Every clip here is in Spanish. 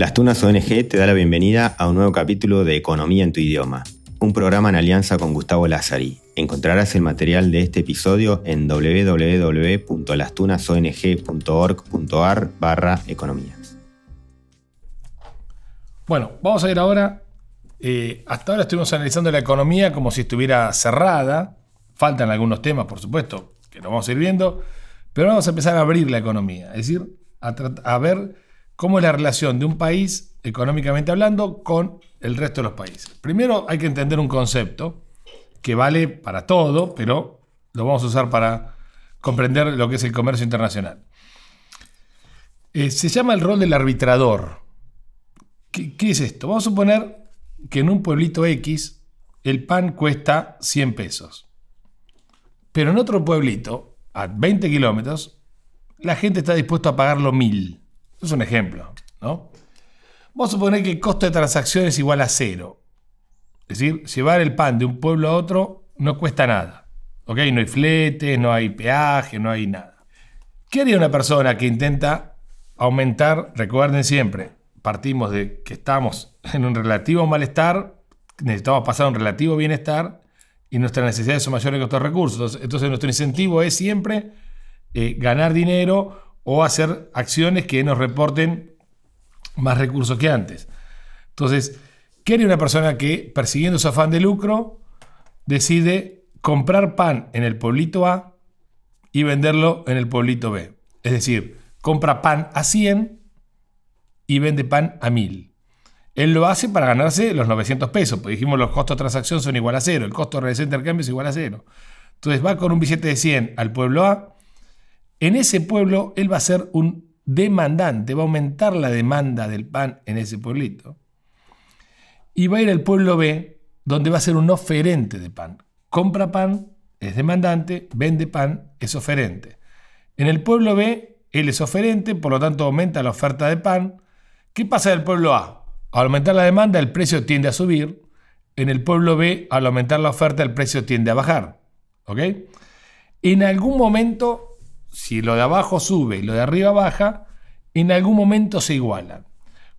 Las Tunas ONG te da la bienvenida a un nuevo capítulo de Economía en tu idioma, un programa en alianza con Gustavo Lazari. Encontrarás el material de este episodio en www.lastunasong.org.ar barra economía. Bueno, vamos a ir ahora. Eh, hasta ahora estuvimos analizando la economía como si estuviera cerrada. Faltan algunos temas, por supuesto, que lo vamos a ir viendo. Pero vamos a empezar a abrir la economía. Es decir, a, a ver cómo es la relación de un país, económicamente hablando, con el resto de los países. Primero hay que entender un concepto que vale para todo, pero lo vamos a usar para comprender lo que es el comercio internacional. Eh, se llama el rol del arbitrador. ¿Qué, ¿Qué, es esto? Vamos a suponer que en un pueblito X el pan cuesta 100 pesos. Pero en otro pueblito, a 20 kilómetros, la gente está dispuesta a pagarlo 1000. Es un ejemplo, ¿no? Vamos a suponer que el costo de transacción es igual a cero. Es decir, llevar el pan de un pueblo a otro no cuesta nada. ¿Ok? No hay fletes, no hay peaje, no hay nada. ¿Qué haría una persona que intenta aumentar? Recuerden siempre, partimos de que estamos en un relativo malestar, necesitamos pasar a un relativo bienestar y nuestras necesidades son mayores que nuestros recursos. Entonces, nuestro incentivo es siempre eh, ganar dinero o hacer acciones que nos reporten más recursos que antes. Entonces, ¿qué haría una persona que, persiguiendo su afán de lucro, decide comprar pan en el pueblito A y venderlo en el pueblito B? Es decir, compra pan a 100 y vende pan a 1000. Él lo hace para ganarse los 900 pesos, porque dijimos los costos de transacción son igual a cero, el costo de realizar intercambio es igual a cero. Entonces va con un billete de 100 al pueblo A en ese pueblo él va a ser un demandante, va a aumentar la demanda del pan en ese pueblito. Y va a ir al pueblo B, donde va a ser un oferente de pan. Compra pan, es demandante, vende pan, es oferente. En el pueblo B, él es oferente, por lo tanto aumenta la oferta de pan. ¿Qué pasa en el pueblo A? Al aumentar la demanda, el precio tiende a subir. En el pueblo B, al aumentar la oferta, el precio tiende a bajar. ¿Ok? En algún momento si lo de abajo sube y lo de arriba baja, en algún momento se igualan.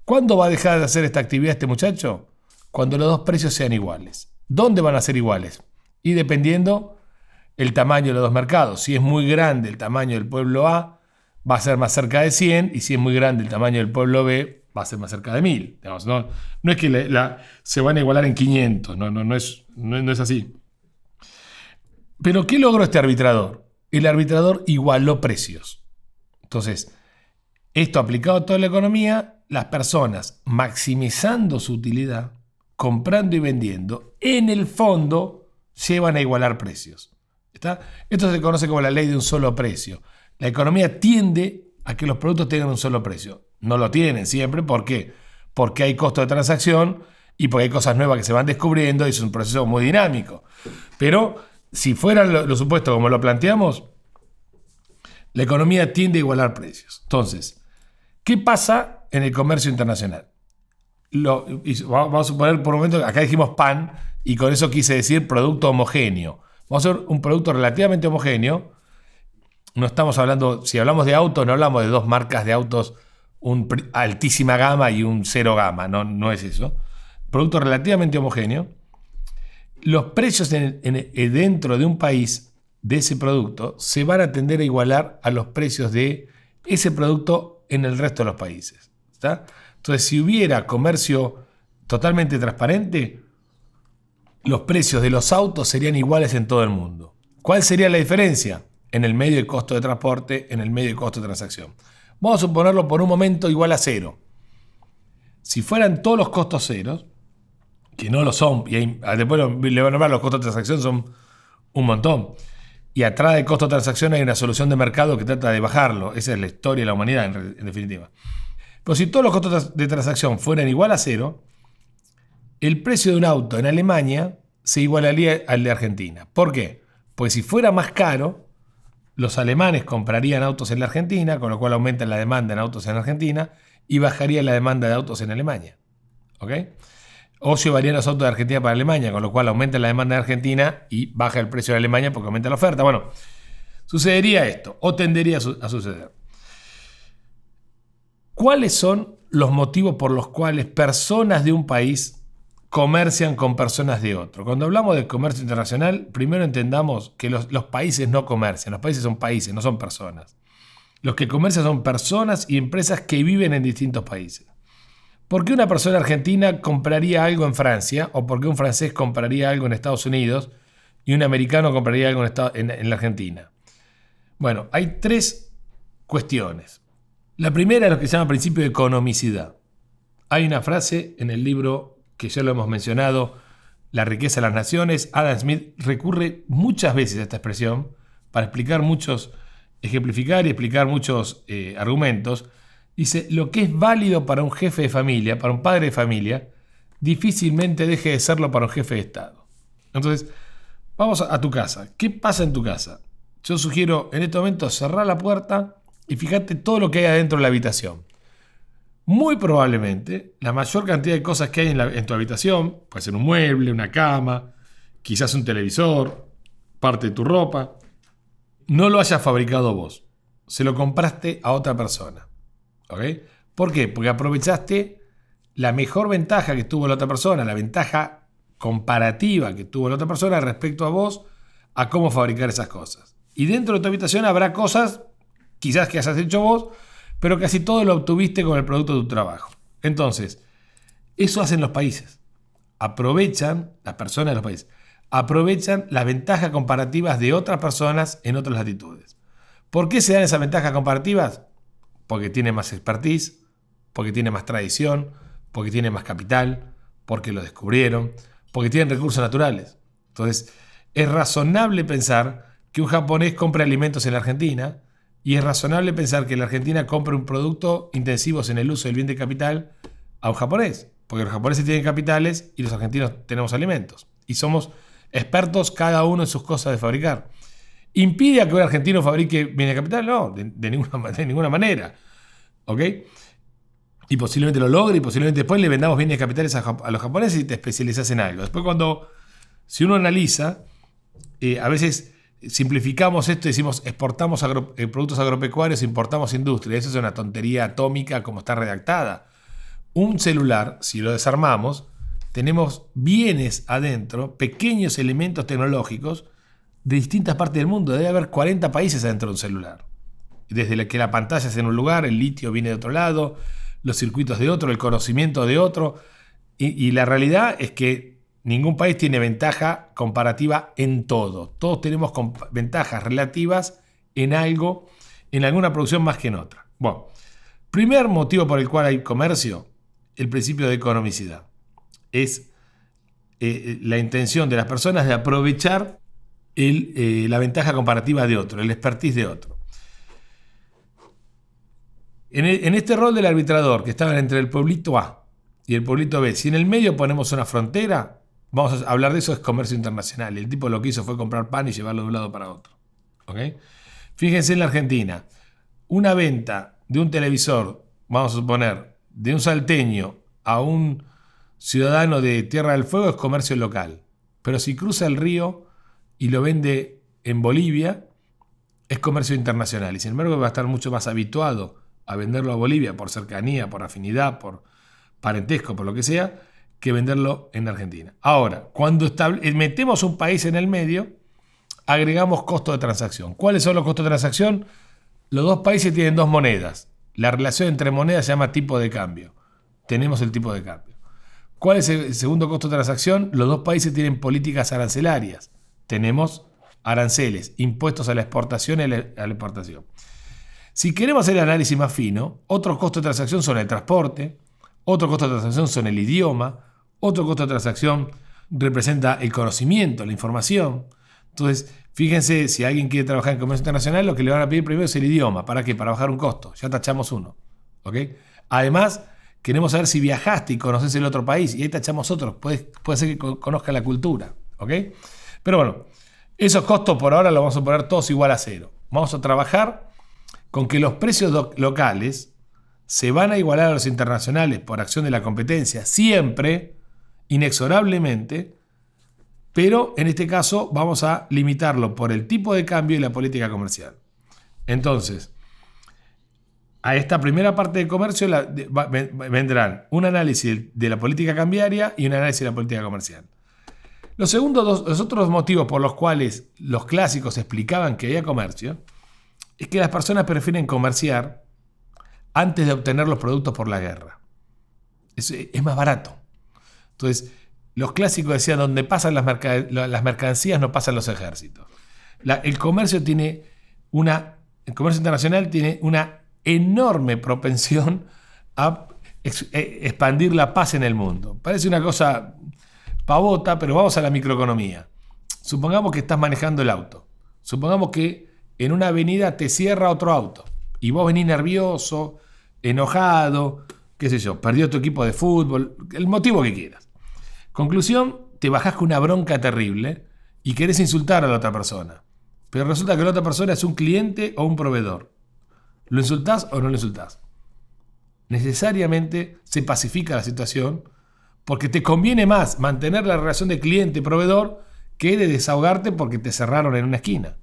¿Cuándo va a dejar de hacer esta actividad este muchacho? Cuando los dos precios sean iguales. ¿Dónde van a ser iguales? Y dependiendo el tamaño de los dos mercados. Si es muy grande el tamaño del pueblo A, va a ser más cerca de 100, y si es muy grande el tamaño del pueblo B, va a ser más cerca de 1000. no, es que se van a igualar en 500, no, no, no, es, no es así. Pero ¿qué logró este arbitrador? El arbitrador igualó precios. Entonces, esto aplicado a toda la economía, las personas maximizando su utilidad, comprando y vendiendo, en el fondo llevan a igualar precios. ¿Está? Esto se conoce como la ley de un solo precio. La economía tiende a que los productos tengan un solo precio. No lo tienen siempre, ¿por qué? Porque hay costo de transacción y porque hay cosas nuevas que se van descubriendo y es un proceso muy dinámico. Pero si fueran lo supuestos como lo planteamos, la economía tiende a igualar precios. Entonces, ¿qué pasa en el comercio internacional? vamos a suponer por un momento, acá dijimos pan y con eso quise decir producto homogéneo. Vamos a hacer un producto relativamente homogéneo. No estamos hablando, si hablamos de autos, no hablamos de dos marcas de autos, un altísima gama y un cero gama, no, no es eso. Producto relativamente homogéneo los precios dentro de un país de ese producto se van a tender a igualar a los precios de ese producto en el resto de los países. Entonces, si hubiera comercio totalmente transparente, los precios de los autos serían iguales en todo el mundo. ¿Cuál sería la diferencia? En el medio de costo de transporte, en el medio de costo de transacción. Vamos a suponerlo por un momento igual a cero. Si fueran todos los costos ceros, que no lo son, y ah, después le van a nombrar los costos de transacción son un montón. Y atrás del costo de transacción hay una solución de mercado que trata de bajarlo. Esa es la historia de la humanidad, en, definitiva. Pero si todos los costos de transacción fueran igual a cero, el precio de un auto en Alemania se igualaría al de Argentina. ¿Por qué? Porque si fuera más caro, los alemanes comprarían autos en la Argentina, con lo cual aumenta la demanda en autos en Argentina y bajaría la demanda de autos en Alemania. ¿Ok? O llevarían los autos de Argentina para Alemania, con lo cual aumenta la demanda de Argentina y baja el precio de Alemania porque aumenta la oferta. Bueno, sucedería esto, o tendería a, suceder. ¿Cuáles son los motivos por los cuales personas de un país comercian con personas de otro. Cuando hablamos de comercio internacional, primero entendamos que los países no comercian, los países son países, no son personas. Los que comercian son personas y empresas que viven en distintos países. ¿Por qué una persona argentina compraría algo en Francia? ¿O por qué un francés compraría algo en Estados Unidos? Y un americano compraría algo en, la Argentina. Bueno, hay tres cuestiones. La primera es lo que se llama principio de economicidad. Hay una frase en el libro que ya lo hemos mencionado, La riqueza de las naciones. Adam Smith recurre muchas veces a esta expresión para explicar muchos, ejemplificar y explicar muchos eh, argumentos. Dice, lo que es válido para un jefe de familia, para un padre de familia, difícilmente deje de serlo para un jefe de Estado. Entonces, vamos a tu casa. ¿Qué pasa en tu casa? Yo sugiero en este momento cerrar la puerta y fíjate todo lo que hay adentro de la habitación. Muy probablemente la mayor cantidad de cosas que hay en, tu habitación, puede ser un mueble, una cama, quizás un televisor, parte de tu ropa, no lo hayas fabricado vos. Se lo compraste a otra persona. ¿Por qué? Porque aprovechaste la mejor ventaja que tuvo la otra persona, la ventaja comparativa que tuvo la otra persona respecto a vos, a cómo fabricar esas cosas. Y dentro de tu habitación habrá cosas quizás que hayas hecho vos, pero casi todo lo obtuviste con el producto de tu trabajo. Entonces, eso hacen los países. Aprovechan, las personas de los países, aprovechan las ventajas comparativas de otras personas en otras latitudes. ¿Por qué se dan esas ventajas comparativas? Porque tiene más expertise, porque tiene más tradición, porque tiene más capital, porque lo descubrieron, porque tienen recursos naturales. Entonces, es razonable pensar que un japonés compre alimentos en la Argentina y es razonable pensar que la Argentina compre un producto intensivos en el uso del bien de capital a un japonés, porque los japoneses tienen capitales y los argentinos tenemos alimentos. Y somos expertos cada uno en sus cosas de fabricar. ¿Impide que un argentino fabrique bien de capital? No, de, ninguna, de ninguna manera. ¿Ok? Y posiblemente lo logre y posiblemente después le vendamos bienes capitales a, a, los japoneses y te especializas en algo. Después cuando, si uno analiza, eh, a veces simplificamos esto y decimos exportamos eh, productos agropecuarios, importamos industria. Eso es una tontería atómica como está redactada. Un celular, si lo desarmamos, tenemos bienes adentro, pequeños elementos tecnológicos de distintas partes del mundo. Debe haber 40 países adentro de un celular. Desde que la pantalla es en un lugar, el litio viene de otro lado, los circuitos de otro, el conocimiento de otro. y la realidad es que Ningún país tiene ventaja comparativa en todo. Todos tenemos ventajas relativas en algo, en alguna producción más que en otra. Bueno, primer motivo por el cual hay comercio, el principio de economicidad. Es eh, la intención de las personas de aprovechar eh, la ventaja comparativa de otro, el expertise de otro. En, en este rol del arbitrador, que estaba entre el pueblito A y el pueblito B, si en el medio ponemos una frontera, Vamos a hablar de eso, es comercio internacional. El tipo lo que hizo fue comprar pan y llevarlo de un lado para otro. Fíjense en la Argentina, una venta de un televisor, vamos a suponer, de un salteño a un ciudadano de Tierra del Fuego es comercio local. Pero si cruza el río y lo vende en Bolivia, es comercio internacional. Y sin embargo va a estar mucho más habituado a venderlo a Bolivia por cercanía, por afinidad, por parentesco, por lo que sea, que venderlo en Argentina. Ahora, cuando eh, metemos un país en el medio, agregamos costo de transacción. ¿Cuáles son los costos de transacción? Los dos países tienen dos monedas. La relación entre monedas se llama tipo de cambio. Tenemos el tipo de cambio. ¿Cuál es el segundo costo de transacción? Los dos países tienen políticas arancelarias. Tenemos aranceles, impuestos a la exportación y a la importación. Si queremos hacer el análisis más fino, otros costos de transacción son el transporte, otro costo de transacción son el idioma, otro costo de transacción representa el conocimiento, la información. Entonces, fíjense, si alguien quiere trabajar en comercio internacional, lo que le van a pedir primero es el idioma. ¿Para qué? Para bajar un costo. Ya tachamos uno. ¿Ok? Además, queremos saber si viajaste y conoces el otro país. Y ahí tachamos otro. Puede, puede ser que conozca la cultura. ¿Ok? Pero bueno, esos costos por ahora los vamos a poner todos igual a cero. Vamos a trabajar con que los precios locales se van a igualar a los internacionales por acción de la competencia. Siempre inexorablemente, pero en este caso vamos a limitarlo por el tipo de cambio y la política comercial. Entonces, a esta primera parte de comercio vendrán un análisis de la política cambiaria y un análisis de la política comercial. Los, segundos los otros motivos por los cuales los clásicos explicaban que había comercio es que las personas prefieren comerciar antes de obtener los productos por la guerra. Es, más barato. Entonces, los clásicos decían, donde pasan las, mercancías no pasan los ejércitos. el comercio tiene una, el comercio internacional tiene una enorme propensión a eh, expandir la paz en el mundo. Parece una cosa pavota, pero vamos a la microeconomía. Supongamos que estás manejando el auto. Supongamos que en una avenida te cierra otro auto y vos venís nervioso, enojado, qué sé yo, perdió tu equipo de fútbol, el motivo que quieras. Conclusión, te bajás con una bronca terrible y querés insultar a la otra persona. Pero resulta que la otra persona es un cliente o un proveedor. ¿Lo insultás o no lo insultás? Necesariamente se pacifica la situación porque te conviene más mantener la relación de cliente-proveedor que de desahogarte porque te cerraron en una esquina.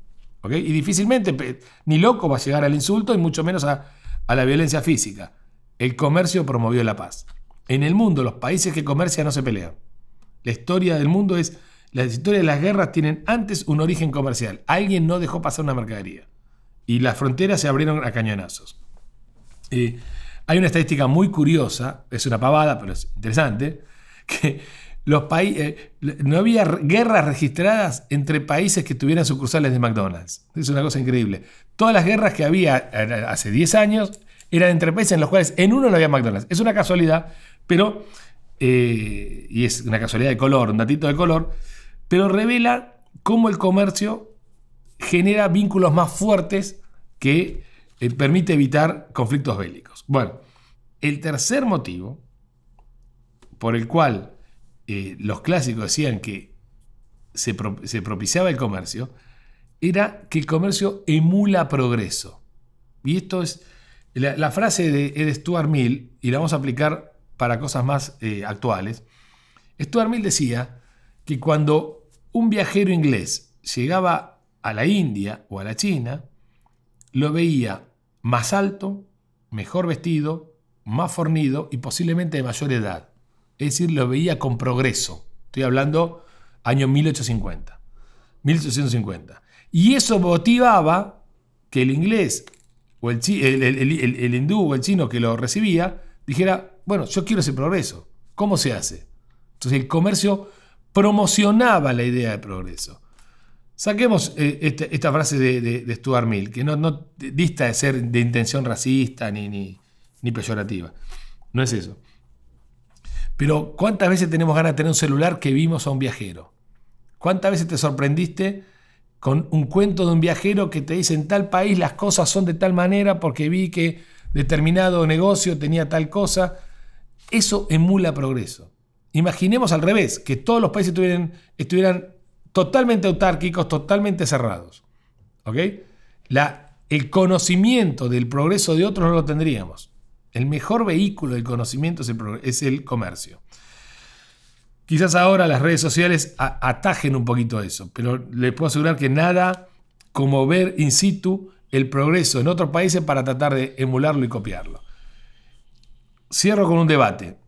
Y difícilmente, ni loco va a llegar al insulto y mucho menos a, a la violencia física. El comercio promovió la paz. En el mundo, los países que comercian no se pelean. La historia del mundo es. La historia de las guerras tienen antes un origen comercial. Alguien no dejó pasar una mercadería. Y las fronteras se abrieron a cañonazos. hay una estadística muy curiosa, es una pavada, pero es interesante, que los países, eh, no había guerras registradas entre países que tuvieran sucursales de McDonald's. Es una cosa increíble. Todas las guerras que había eh, hace 10 años eran entre países en los cuales en uno no había McDonald's. Es una casualidad, pero, eh, y es una casualidad de color, un datito de color, pero revela cómo el comercio genera vínculos más fuertes que permite evitar conflictos bélicos. Bueno, el tercer motivo por el cual eh, los clásicos decían que se, propiciaba el comercio, era que el comercio emula progreso. Y esto es la, frase de Stuart Mill, y la vamos a aplicar para cosas más eh, actuales. Stuart Mill decía que cuando un viajero inglés llegaba a la India o a la China, lo veía más alto, mejor vestido, más fornido y posiblemente de mayor edad. Es decir, lo veía con progreso. Estoy hablando año 1850. 1850. Y eso motivaba que el inglés o el, hindú o el chino que lo recibía dijera, bueno, yo quiero ese progreso. ¿Cómo se hace? Entonces el comercio promocionaba la idea de progreso. Saquemos eh, este, esta, frase de, Stuart Mill, que no, no, dista de ser de intención racista ni, ni peyorativa. No es eso. Pero ¿cuántas veces tenemos ganas de tener un celular que vimos a un viajero? ¿Cuántas veces te sorprendiste con un cuento de un viajero que te dice en tal país las cosas son de tal manera porque vi que determinado negocio tenía tal cosa? Eso emula progreso. Imaginemos al revés, que todos los países estuvieran, totalmente autárquicos, totalmente cerrados. ¿Ok? El conocimiento del progreso de otros no lo tendríamos. El mejor vehículo del conocimiento es el, comercio. Quizás ahora las redes sociales atajen un poquito eso, pero les puedo asegurar que nada como ver in situ el progreso en otros países para tratar de emularlo y copiarlo. Cierro con un debate.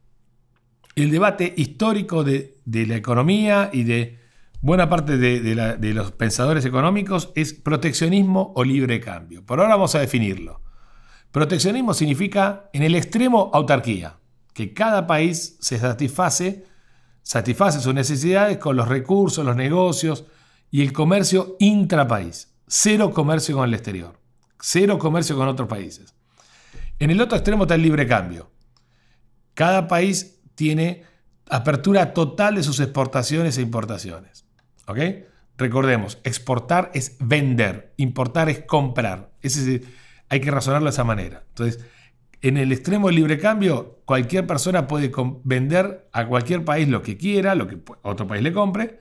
El debate histórico de, la economía y de buena parte de, de, los pensadores económicos es proteccionismo o libre cambio. Por ahora vamos a definirlo. Proteccionismo significa, en el extremo, autarquía, que cada país se satisface, sus necesidades con los recursos, los negocios y el comercio intrapaís. Cero comercio con el exterior, cero comercio con otros países. En el otro extremo está el libre cambio. Cada país tiene apertura total de sus exportaciones e importaciones. ¿Ok? Recordemos, exportar es vender, importar es comprar. Hay que razonarlo de esa manera. Entonces, en el extremo del libre cambio, cualquier persona puede vender a cualquier país lo que quiera, lo que otro país le compre,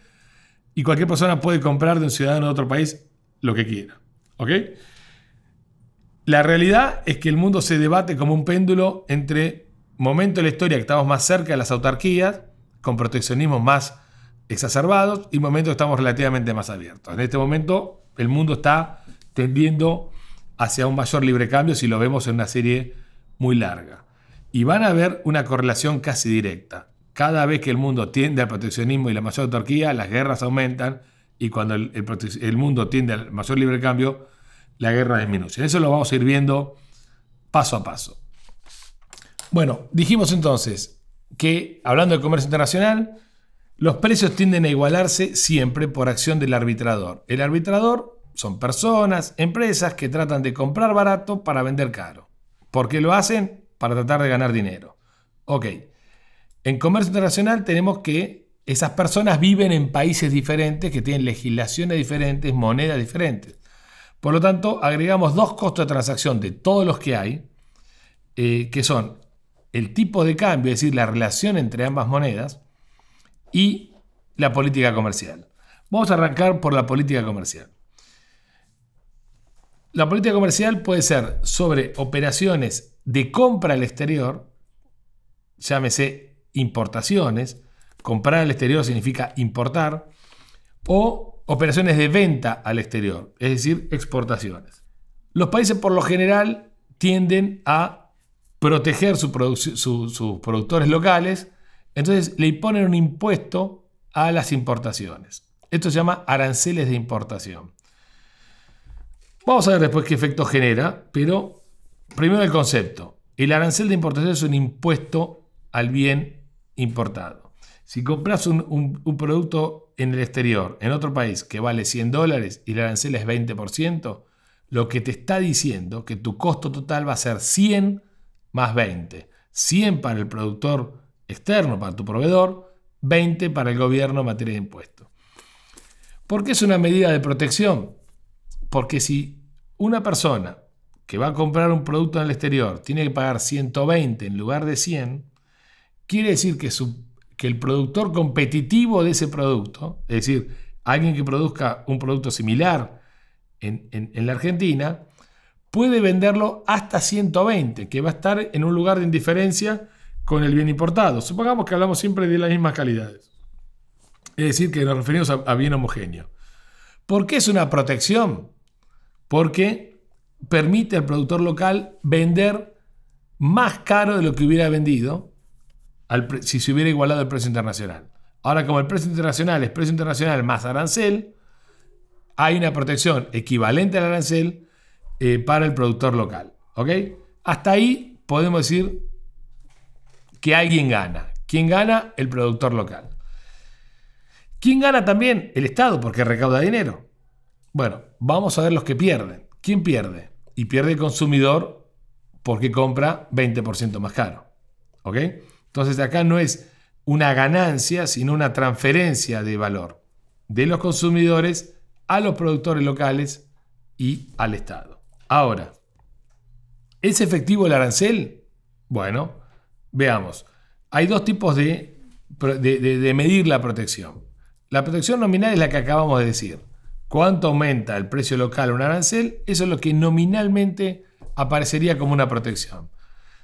y cualquier persona puede comprar de un ciudadano de otro país lo que quiera. ¿Ok? La realidad es que el mundo se debate como un péndulo entre momento de la historia que estamos más cerca de las autarquías, con proteccionismo más exacerbados, y momento que estamos relativamente más abiertos. En este momento, el mundo está tendiendo hacia un mayor libre cambio si lo vemos en una serie muy larga. Y van a haber una correlación casi directa. Cada vez que el mundo tiende al proteccionismo y la mayor autarquía, las guerras aumentan y cuando el, mundo tiende al mayor libre cambio, la guerra disminuye. Eso lo vamos a ir viendo paso a paso. Bueno, dijimos entonces que, hablando de comercio internacional, los precios tienden a igualarse siempre por acción del arbitrador. El arbitrador son personas, empresas que tratan de comprar barato para vender caro. ¿Por qué lo hacen? Para tratar de ganar dinero. Ok. En comercio internacional tenemos que esas personas viven en países diferentes que tienen legislaciones diferentes, monedas diferentes. Por lo tanto, agregamos dos costos de transacción de todos los que hay, eh, que son el tipo de cambio, es decir, la relación entre ambas monedas, y la política comercial. Vamos a arrancar por la política comercial. La política comercial puede ser sobre operaciones de compra al exterior, llámese importaciones, comprar al exterior significa importar, o operaciones de venta al exterior, es decir, exportaciones. Los países por lo general tienden a proteger sus productores locales, entonces le imponen un impuesto a las importaciones. Esto se llama aranceles de importación. Vamos a ver después qué efecto genera, pero primero el concepto. El arancel de importación es un impuesto al bien importado. Si compras un, producto en el exterior, en otro país, que vale 100 dólares y el arancel es 20%, lo que te está diciendo que tu costo total va a ser 100 más 20. 100 para el productor externo, para tu proveedor, 20 para el gobierno en materia de impuestos. ¿Por qué es una medida de protección? Porque si una persona que va a comprar un producto en el exterior tiene que pagar 120 en lugar de 100, quiere decir que el productor competitivo de ese producto, es decir, alguien que produzca un producto similar en, la Argentina, puede venderlo hasta 120, que va a estar en un lugar de indiferencia con el bien importado. Supongamos que hablamos siempre de las mismas calidades. Es decir, que nos referimos a, a bien homogéneo. ¿Por qué es una protección? Porque permite al productor local vender más caro de lo que hubiera vendido si se hubiera igualado el precio internacional. Ahora, como el precio internacional es precio internacional más arancel, hay una protección equivalente al arancel eh, para el productor local. ¿Ok? Hasta ahí podemos decir que alguien gana. ¿Quién gana? El productor local. ¿Quién gana también? El Estado, porque recauda dinero. Bueno, vamos a ver los que pierden. ¿Quién pierde? Y pierde el consumidor porque compra 20% más caro. ¿Ok? Entonces acá no es una ganancia, sino una transferencia de valor de los consumidores a los productores locales y al Estado. Ahora, ¿es efectivo el arancel? Bueno, veamos. Hay dos tipos de, de, medir la protección. La protección nominal es la que acabamos de decir. ¿Cuánto aumenta el precio local a un arancel? Eso es lo que nominalmente aparecería como una protección.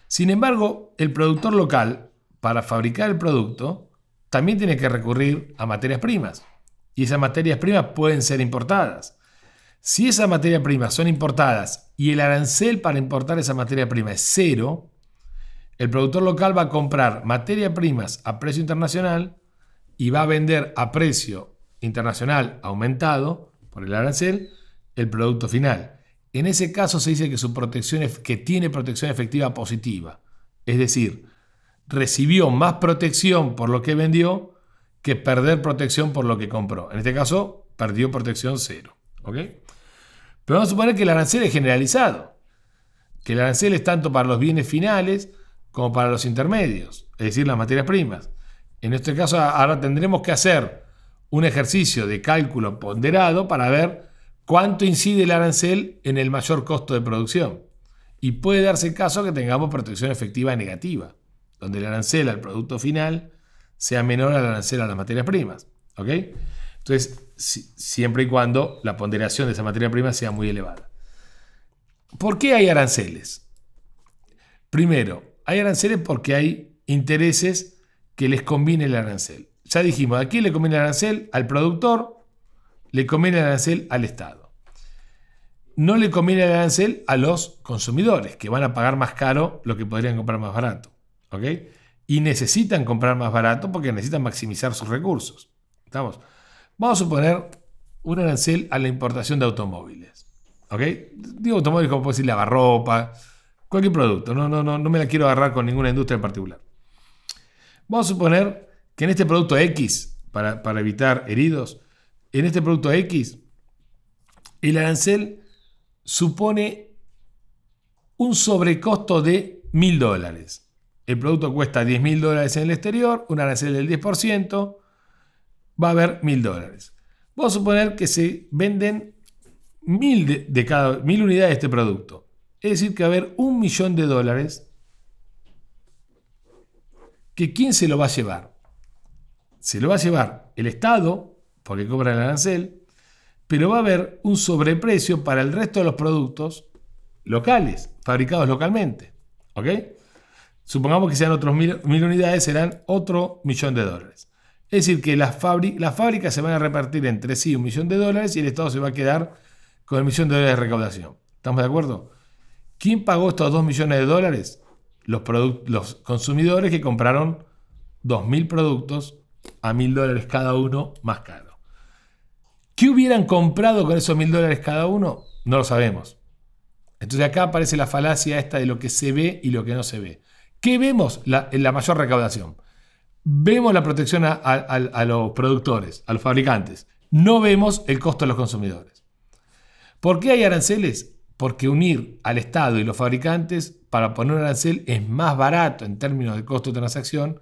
Sin embargo, el productor local para fabricar el producto, también tiene que recurrir a materias primas. Y esas materias primas pueden ser importadas. Si esas materias primas son importadas y el arancel para importar esa materia prima es cero, el productor local va a comprar materias primas a precio internacional y va a vender a precio internacional aumentado por el arancel el producto final. En ese caso se dice que su protección que tiene protección efectiva positiva, es decir, recibió más protección por lo que vendió que perder protección por lo que compró. En este caso, perdió protección cero. Pero vamos a suponer que el arancel es generalizado. Que el arancel es tanto para los bienes finales como para los intermedios, es decir, las materias primas. En este caso, ahora tendremos que hacer un ejercicio de cálculo ponderado para ver cuánto incide el arancel en el mayor costo de producción. Y puede darse caso que tengamos protección efectiva negativa donde el arancel al producto final sea menor al arancel a las materias primas. ¿Ok? Entonces, siempre y cuando la ponderación de esa materia prima sea muy elevada. ¿Por qué hay aranceles? Primero, hay aranceles porque hay intereses que les conviene el arancel. Ya dijimos, ¿a quién le conviene el arancel? Al productor, le conviene el arancel al Estado. no le conviene el arancel a los consumidores, que van a pagar más caro lo que podrían comprar más barato. ¿Ok? Y necesitan comprar más barato porque necesitan maximizar sus recursos. ¿Estamos? Vamos a suponer un arancel a la importación de automóviles. ¿Ok? Digo automóviles como puedo decir lavarropa, cualquier producto. No, no, no, no me la quiero agarrar con ninguna industria en particular. Vamos a suponer que en este producto X, para, para evitar heridos, en este producto X, el arancel supone un sobrecosto de mil dólares. El producto cuesta 10 mil dólares en el exterior, un arancel del 10%, va a haber mil dólares. Vamos a suponer que se venden mil, de, cada, mil unidades de este producto. Es decir, que va a haber un millón de dólares que ¿quién se lo va a llevar? Se lo va a llevar el Estado, porque cobra el arancel, pero va a haber un sobreprecio para el resto de los productos locales, fabricados localmente. ¿Ok? Supongamos que sean otros mil, unidades, serán otro millón de dólares. Es decir, que las, las fábricas se van a repartir entre sí un millón de dólares y el Estado se va a quedar con el millón de dólares de recaudación. ¿Estamos de acuerdo? ¿Quién pagó estos dos millones de dólares? Los, los consumidores que compraron 2.000 productos a 1.000 dólares cada uno más caro. ¿Qué hubieran comprado con esos mil dólares cada uno? No lo sabemos. Entonces acá aparece la falacia esta de lo que se ve y lo que no se ve. ¿Qué vemos en la mayor recaudación? Vemos la protección a, los productores, a los fabricantes. No vemos el costo de los consumidores. ¿Por qué hay aranceles? Porque unir al Estado y los fabricantes para poner un arancel es más barato en términos de costo de transacción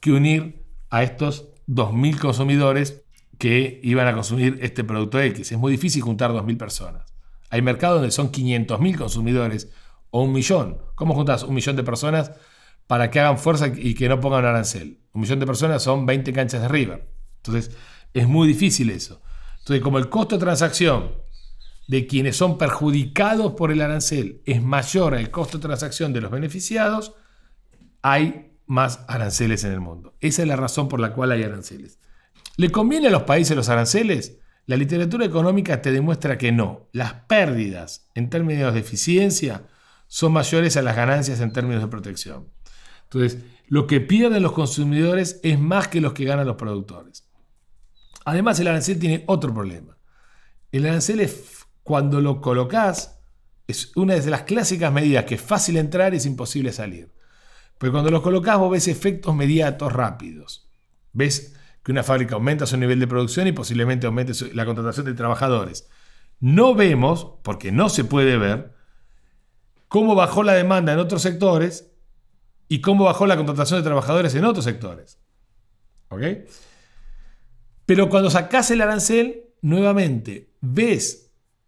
que unir a estos 2.000 consumidores que iban a consumir este producto X. Es muy difícil juntar 2.000 personas. Hay mercados donde son 500.000 consumidores o un millón. ¿Cómo juntas un millón de personas para que hagan fuerza y que no pongan arancel? Un millón de personas son 20 canchas de River. Entonces, es muy difícil eso. Entonces, como el costo de transacción de quienes son perjudicados por el arancel es mayor al costo de transacción de los beneficiados, hay más aranceles en el mundo. Esa es la razón por la cual hay aranceles. ¿Le conviene a los países los aranceles? La literatura económica te demuestra que no. Las pérdidas en términos de eficiencia son mayores a las ganancias en términos de protección. Entonces, lo que pierden los consumidores es más que los que ganan los productores. Además, el arancel tiene otro problema. El arancel es, cuando lo colocas, es una de las clásicas medidas que es fácil entrar y es imposible salir. Pero cuando lo colocas vos ves efectos mediatos rápidos. Ves que una fábrica aumenta su nivel de producción y posiblemente aumente la contratación de trabajadores. No vemos, porque no se puede ver, cómo bajó la demanda en otros sectores y cómo bajó la contratación de trabajadores en otros sectores. ¿Ok? Pero cuando sacas el arancel, nuevamente ves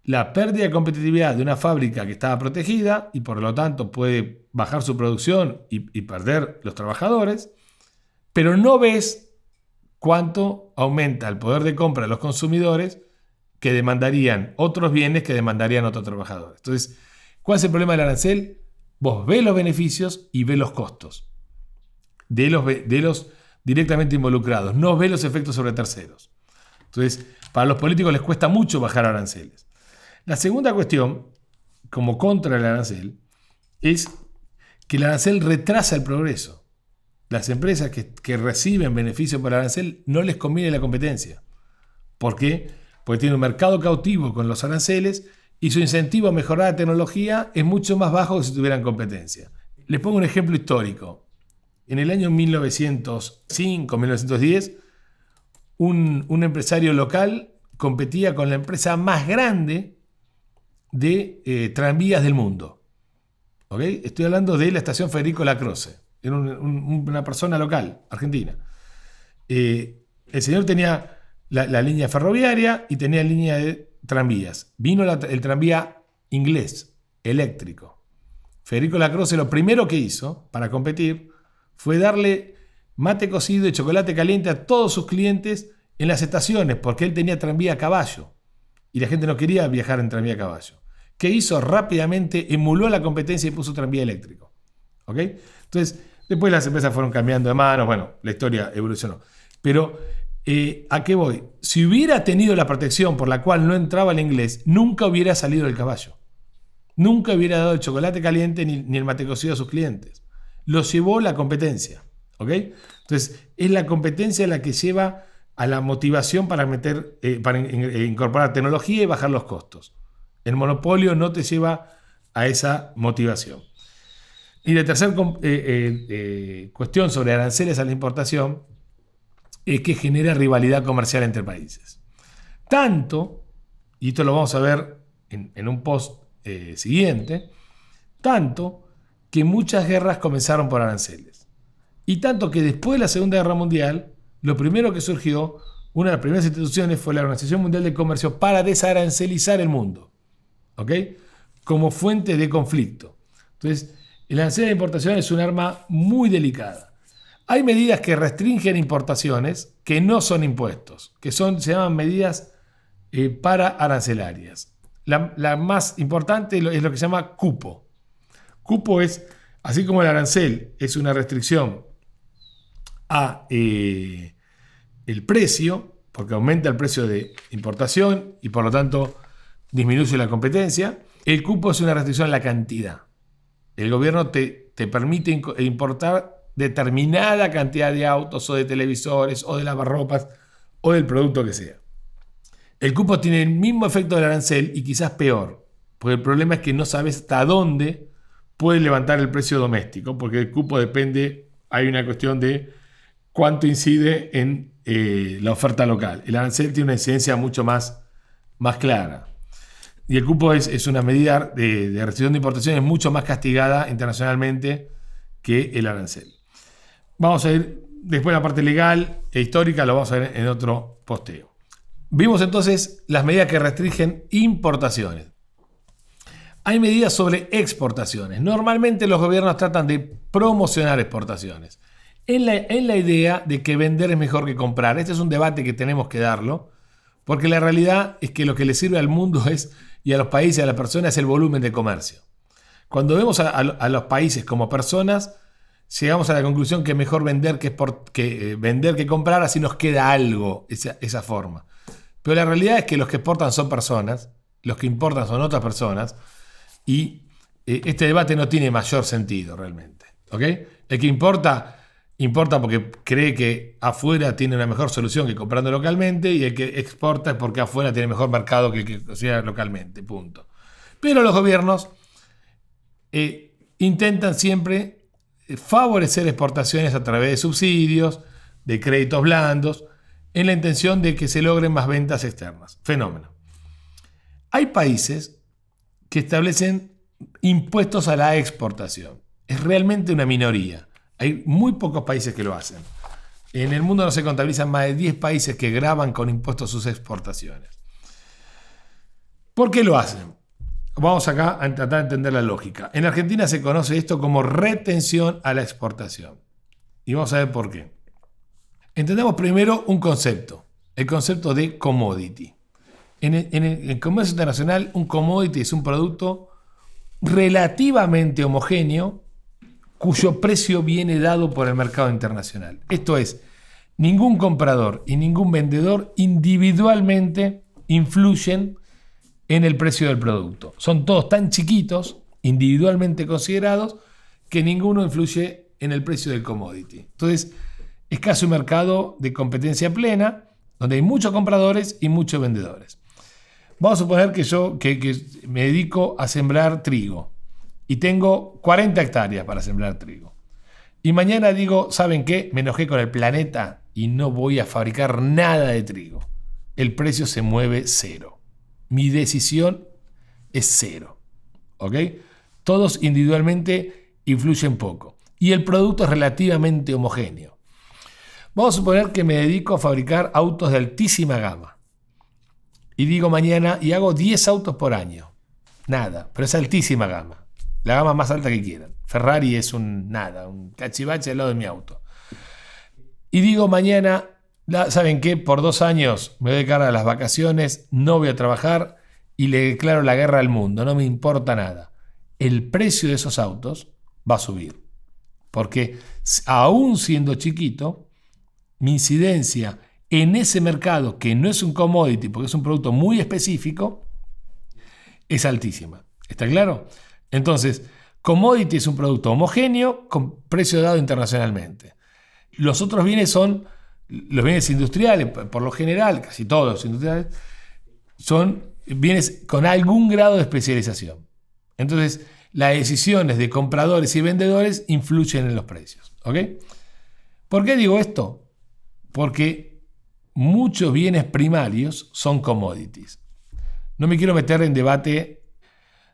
la pérdida de competitividad de una fábrica que estaba protegida y por lo tanto puede bajar su producción y, y perder los trabajadores, pero no ves cuánto aumenta el poder de compra de los consumidores que demandarían otros bienes que demandarían otros trabajadores. Entonces, ¿cuál es el problema del arancel? Vos ves los beneficios y ves los costos de los, de los directamente involucrados, no ves los efectos sobre terceros. Entonces, para los políticos les cuesta mucho bajar aranceles. La segunda cuestión, como contra el arancel, es que el arancel retrasa el progreso las empresas que, reciben beneficios por arancel no les conviene la competencia. ¿Por qué? Porque tienen un mercado cautivo con los aranceles y su incentivo a mejorar la tecnología es mucho más bajo que si tuvieran competencia. Les pongo un ejemplo histórico. En el año 1905-1910, un, empresario local competía con la empresa más grande de eh, tranvías del mundo. Estoy hablando de la estación Federico Lacroce. Era una persona local, argentina. Eh, el señor tenía la, línea ferroviaria y tenía línea de tranvías. Vino el tranvía inglés, eléctrico. Federico Lacroce lo primero que hizo para competir fue darle mate cocido y chocolate caliente a todos sus clientes en las estaciones, porque él tenía tranvía a caballo. Y la gente no quería viajar en tranvía a caballo. ¿Qué hizo? Rápidamente emuló la competencia y puso tranvía eléctrico. Entonces, después las empresas fueron cambiando de manos, bueno, la historia evolucionó. Pero Eh, ¿A qué voy? Si hubiera tenido la protección por la cual no entraba el inglés, nunca hubiera salido el caballo. Nunca hubiera dado el chocolate caliente ni, el mate cocido a sus clientes. Lo llevó la competencia. ¿Ok? Entonces, es la competencia la que lleva a la motivación para, meter, eh, para eh, incorporar tecnología y bajar los costos. El monopolio no te lleva a esa motivación. Y la tercera eh, cuestión sobre aranceles a la importación es que genera rivalidad comercial entre países. Tanto, y esto lo vamos a ver en, un post siguiente, tanto que muchas guerras comenzaron por aranceles. Y tanto que después de la Segunda Guerra Mundial, lo primero que surgió, una de las primeras instituciones fue la Organización Mundial de Comercio para desarancelizar el mundo, ¿ok? Como fuente de conflicto. Entonces, el arancel de importación es un arma muy delicada. Hay medidas que restringen importaciones que no son impuestos, que son, se llaman medidas eh, para arancelarias. La, la, más importante es lo que se llama cupo. Cupo es, así como el arancel es una restricción a eh, el precio, porque aumenta el precio de importación y por lo tanto disminuye la competencia. El cupo es una restricción a la cantidad. El gobierno te, te permite importar determinada cantidad de autos o de televisores o de lavarropas o del producto que sea. El cupo tiene el mismo efecto del arancel y quizás peor, porque el problema es que no sabes hasta dónde puede levantar el precio doméstico, porque el cupo depende, hay una cuestión de cuánto incide en eh, la oferta local. El arancel tiene una incidencia mucho más, más clara. Y el cupo es, una medida de, de, restricción de importaciones mucho más castigada internacionalmente que el arancel. Vamos a ir después la parte legal e histórica, lo vamos a ver en otro posteo. Vimos entonces las medidas que restringen importaciones. Hay medidas sobre exportaciones. Normalmente los gobiernos tratan de promocionar exportaciones en la, idea de que vender es mejor que comprar. Este es un debate que tenemos que darlo, porque la realidad es que lo que le sirve al mundo es, y a los países, a las personas, es el volumen de comercio. Cuando vemos a, los países como personas, llegamos a la conclusión que es mejor vender que, que, eh, vender que comprar, así nos queda algo, esa, esa forma. Pero la realidad es que los que exportan son personas, los que importan son otras personas, y eh, este debate no tiene mayor sentido realmente. ¿ok? El que importa Importa porque cree que afuera tiene una mejor solución que comprando localmente y el que exporta es porque afuera tiene mejor mercado que el que cocina localmente, punto. Pero los gobiernos eh, intentan siempre eh, favorecer exportaciones a través de subsidios, de créditos blandos, en la intención de que se logren más ventas externas. Fenómeno. Hay países que establecen impuestos a la exportación. Es realmente una minoría. Hay muy pocos países que lo hacen. En el mundo no se contabilizan más de 10 países que graban con impuestos sus exportaciones. ¿Por qué lo hacen? Vamos acá a tratar de entender la lógica. En Argentina se conoce esto como retención a la exportación. Y vamos a ver por qué. Entendemos primero un concepto, el concepto de commodity. En el, en el comercio internacional, un commodity es un producto relativamente homogéneo cuyo precio viene dado por el mercado internacional. Esto es, ningún comprador y ningún vendedor individualmente influyen en el precio del producto. Son todos tan chiquitos, individualmente considerados, que ninguno influye en el precio del commodity. Entonces, es casi un mercado de competencia plena, donde hay muchos compradores y muchos vendedores. Vamos a suponer que yo que me dedico a sembrar trigo y tengo 40 hectáreas para sembrar trigo. Y mañana digo, ¿saben qué? Me enojé con el planeta y no voy a fabricar nada de trigo. El precio se mueve cero. Mi decisión es cero. ¿Ok? Todos individualmente influyen poco. Y el producto es relativamente homogéneo. Vamos a suponer que me dedico a fabricar autos de altísima gama. Y digo mañana, y hago 10 autos por año. Nada, pero es altísima gama la gama más alta que quieran. Ferrari es un nada, un cachivache al lado de mi auto. Y digo mañana, ¿saben qué? Por dos años me voy a dedicar a las vacaciones, no voy a trabajar y le declaro la guerra al mundo, no me importa nada. El precio de esos autos va a subir. Porque aún siendo chiquito, mi incidencia en ese mercado, que no es un commodity, porque es un producto muy específico, es altísima. ¿Está claro? Entonces, commodity es un producto homogéneo con precio dado internacionalmente. Los otros bienes son, los bienes industriales, por lo general, casi todos industriales, son bienes con algún grado de especialización. Entonces, las decisiones de compradores y vendedores influyen en los precios. ¿Ok? ¿Por qué digo esto? Porque muchos bienes primarios son commodities. No me quiero meter en debate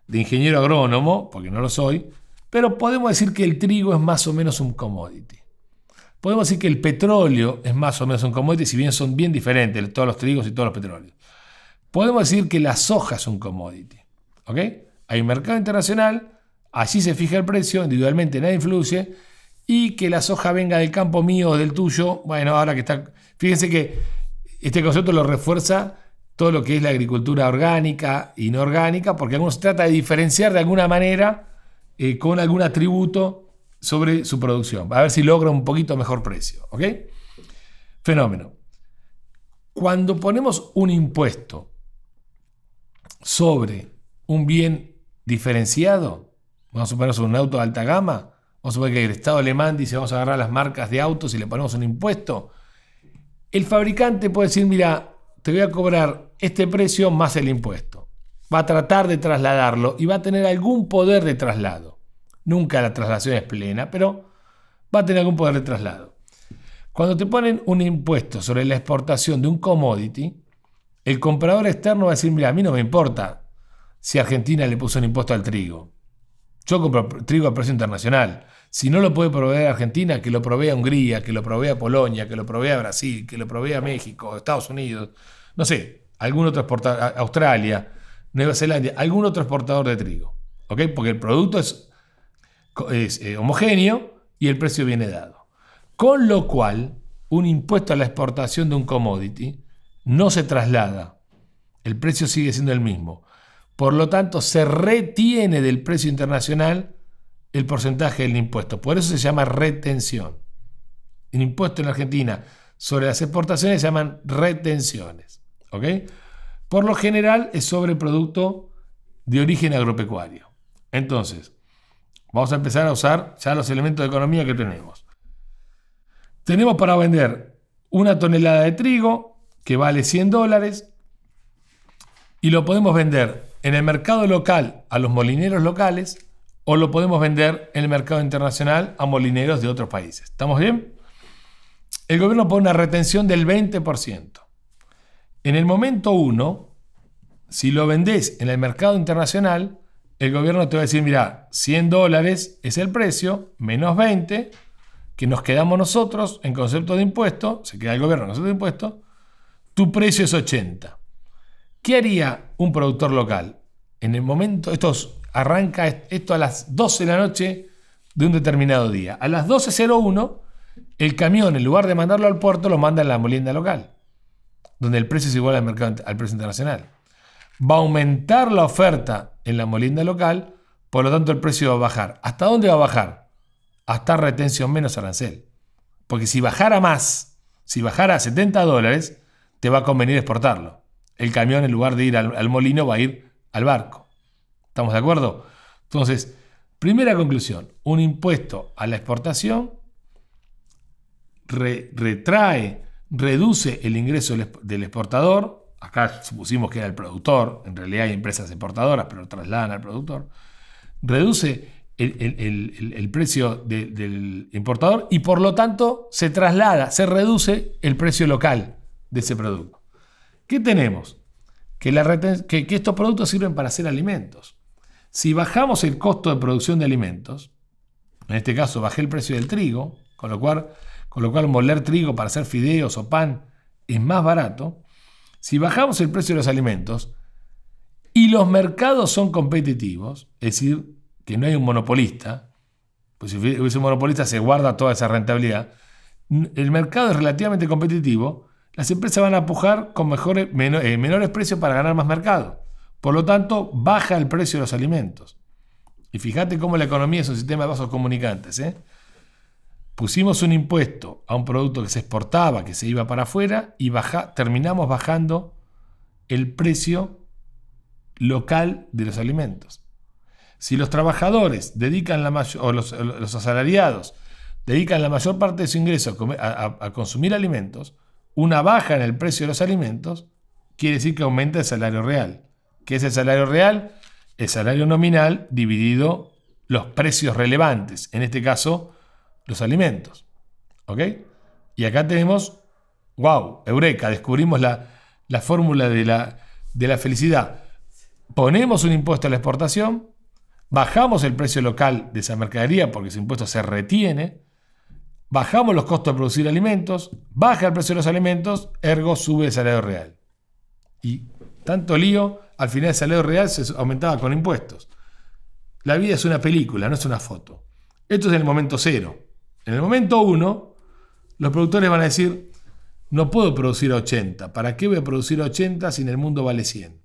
de ingeniero agrónomo, porque no lo soy, pero podemos decir que el trigo es más o menos un commodity. Podemos decir que el petróleo es más o menos un commodity, si bien son bien diferentes todos los trigos y todos los petróleos. Podemos decir que la soja es un commodity. ¿Ok? Hay un mercado internacional, allí se fija el precio, individualmente nadie influye, y que la soja venga del campo mío o del tuyo, bueno, ahora que está... Fíjense que este concepto lo refuerza todo lo que es la agricultura orgánica y no orgánica, porque algunos trata de diferenciar de alguna manera eh, con algún atributo sobre su producción, a ver si logra un poquito mejor precio. ¿ok? Fenómeno. Cuando ponemos un impuesto sobre un bien diferenciado, vamos a suponer un auto de alta gama, vamos a suponer que el Estado alemán dice vamos a agarrar las marcas de autos y le ponemos un impuesto, el fabricante puede decir, mira, te voy a cobrar este precio más el impuesto. Va a tratar de trasladarlo y va a tener algún poder de traslado. Nunca la traslación es plena, pero va a tener algún poder de traslado. Cuando te ponen un impuesto sobre la exportación de un commodity, el comprador externo va a decir, mira, a mí no me importa si Argentina le puso un impuesto al trigo. Yo compro trigo a precio internacional. Si no lo puede proveer Argentina, que lo provea Hungría, que lo provea Polonia, que lo provea Brasil, que lo provea México, Estados Unidos, no sé, algún otro exportador, Australia, Nueva Zelanda, algún otro exportador de trigo. ¿Ok? Porque el producto es, eh, homogéneo y el precio viene dado. Con lo cual, un impuesto a la exportación de un commodity no se traslada. El precio sigue siendo el mismo. Por lo tanto, se retiene del precio internacional el porcentaje del impuesto. Por eso se llama retención. El impuesto en Argentina sobre las exportaciones se llaman retenciones. ¿ok? Por lo general es sobre producto de origen agropecuario. Entonces, vamos a empezar a usar ya los elementos de economía que tenemos. Tenemos para vender una tonelada de trigo que vale 100 dólares y lo podemos vender en el mercado local a los molineros locales o lo podemos vender en el mercado internacional a molineros de otros países. ¿Estamos bien? El gobierno pone una retención del 20%. En el momento 1, si lo vendés en el mercado internacional, el gobierno te va a decir, mira, 100 dólares es el precio, menos 20, que nos quedamos nosotros en concepto de impuesto, se queda el gobierno en concepto de impuesto, tu precio es 80. ¿Qué haría un productor local? En el momento, esto arranca esto a las 12 de la noche de un determinado día. A las 12.01, el camión, en lugar de mandarlo al puerto, lo manda a la molienda local, donde el precio es igual al, mercado, al precio internacional. Va a aumentar la oferta en la molienda local, por lo tanto el precio va a bajar. ¿Hasta dónde va a bajar? Hasta retención menos arancel. Porque si bajara más, si bajara a 70 dólares, te va a convenir exportarlo. El camión, en lugar de ir al, molino, va a ir al barco. ¿Estamos de acuerdo? Entonces, primera conclusión, un impuesto a la exportación retrae, reduce el ingreso del exportador. Acá supusimos que era el productor, en realidad hay empresas exportadoras, pero trasladan al productor. Reduce el, precio del importador y por lo tanto se traslada, se reduce el precio local de ese producto. ¿Qué tenemos? Que, estos productos sirven para hacer alimentos. Si bajamos el costo de producción de alimentos, en este caso bajé el precio del trigo, con lo cual, con lo cual moler trigo para hacer fideos o pan es más barato, si bajamos el precio de los alimentos y los mercados son competitivos, es decir, que no hay un monopolista, pues si hubiese un monopolista se guarda toda esa rentabilidad, el mercado es relativamente competitivo, las empresas van a pujar con eh, menores precios para ganar más mercado. Por lo tanto, baja el precio de los alimentos. Y fíjate cómo la economía es un sistema de vasos comunicantes. ¿eh? pusimos un impuesto a un producto que se exportaba, que se iba para afuera, y terminamos bajando el precio local de los alimentos. Si los trabajadores dedican la mayor, o los, asalariados dedican la mayor parte de su ingreso a, consumir alimentos, una baja en el precio de los alimentos quiere decir que aumenta el salario real. ¿Qué es el salario real? El salario nominal dividido los precios relevantes, en este caso los alimentos. ¿Ok? Y acá tenemos, wow, eureka, descubrimos la, fórmula de la, de la felicidad. Ponemos un impuesto a la exportación, bajamos el precio local de esa mercadería porque ese impuesto se retiene, bajamos los costos de producir alimentos, baja el precio de los alimentos, ergo sube el salario real. Y tanto lío, al final el salario real se aumentaba con impuestos. La vida es una película, no es una foto. Esto es en el momento cero. En el momento uno, los productores van a decir, no puedo producir 80. ¿Para qué voy a producir 80 si en el mundo vale 100?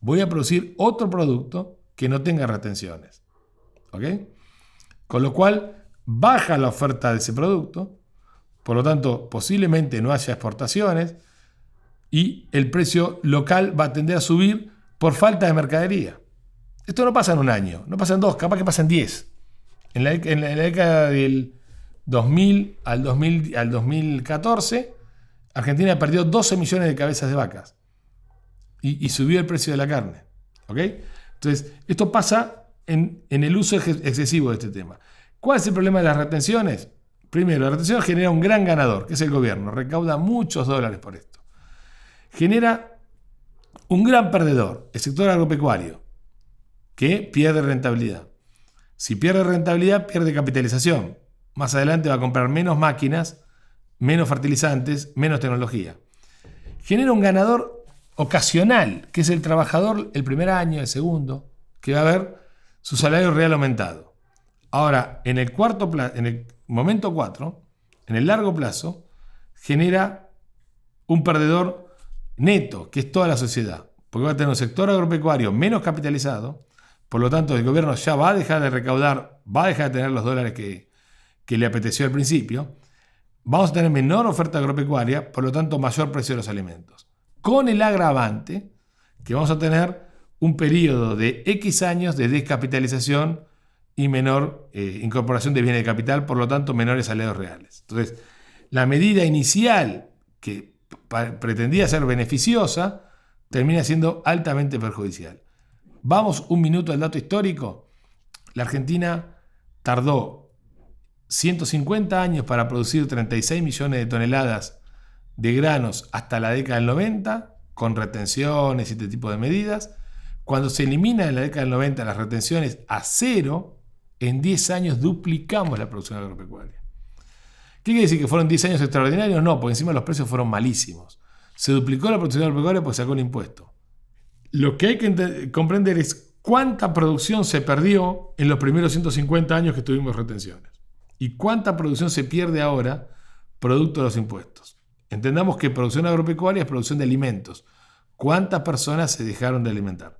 Voy a producir otro producto que no tenga retenciones. ¿Ok? Con lo cual, baja la oferta de ese producto, por lo tanto, posiblemente no haya exportaciones y el precio local va a tender a subir por falta de mercadería. Esto no pasa en un año, no pasa en dos, capaz que pasa en 10. En la, en década del 2000 al, 2000 al 2014, Argentina perdió 12 millones de cabezas de vacas y, subió el precio de la carne. Entonces, esto pasa en, el uso excesivo de este tema. ¿Cuál es el problema de las retenciones? Primero, la retención genera un gran ganador, que es el gobierno, recauda muchos dólares por esto. Genera un gran perdedor, el sector agropecuario, que pierde rentabilidad. Si pierde rentabilidad, pierde capitalización más adelante va a comprar menos máquinas, menos fertilizantes, menos tecnología. Genera un ganador ocasional, que es el trabajador el primer año, el segundo, que va a ver su salario real aumentado. Ahora, en el, cuarto en el momento 4, en el largo plazo, genera un perdedor neto, que es toda la sociedad, porque va a tener un sector agropecuario menos capitalizado, por lo tanto el gobierno ya va a dejar de recaudar, va a dejar de tener los dólares que, que le apeteció al principio, vamos a tener menor oferta agropecuaria, por lo tanto mayor precio de los alimentos. Con el agravante que vamos a tener un periodo de X años de descapitalización y menor eh, incorporación de bienes de capital, por lo tanto menores salarios reales. Entonces, la medida inicial que pretendía ser beneficiosa termina siendo altamente perjudicial. Vamos un minuto al dato histórico. La Argentina tardó 150 años para producir 36 millones de toneladas de granos hasta la década del 90, con retenciones y este tipo de medidas. Cuando se elimina en la década del 90 las retenciones a cero, en 10 años duplicamos la producción agropecuaria. ¿Qué quiere decir? ¿Que fueron 10 años extraordinarios? No, porque encima los precios fueron malísimos. Se duplicó la producción agropecuaria porque sacó el impuesto. Lo que hay que comprender es cuánta producción se perdió en los primeros 150 años que tuvimos retenciones y cuánta producción se pierde ahora producto de los impuestos. Entendamos que producción agropecuaria es producción de alimentos. ¿Cuántas personas se dejaron de alimentar?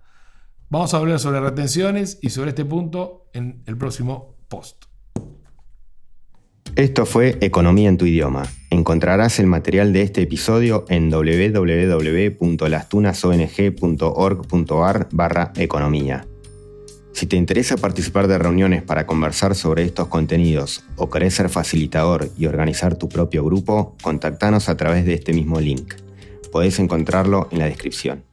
Vamos a hablar sobre retenciones y sobre este punto en el próximo post. Esto fue Economía en tu idioma. Encontrarás el material de este episodio en www.lastunasong.org.ar barra economía. Si te interesa participar de reuniones para conversar sobre estos contenidos o querés ser facilitador y organizar tu propio grupo, contactanos a través de este mismo link. Podés encontrarlo en la descripción.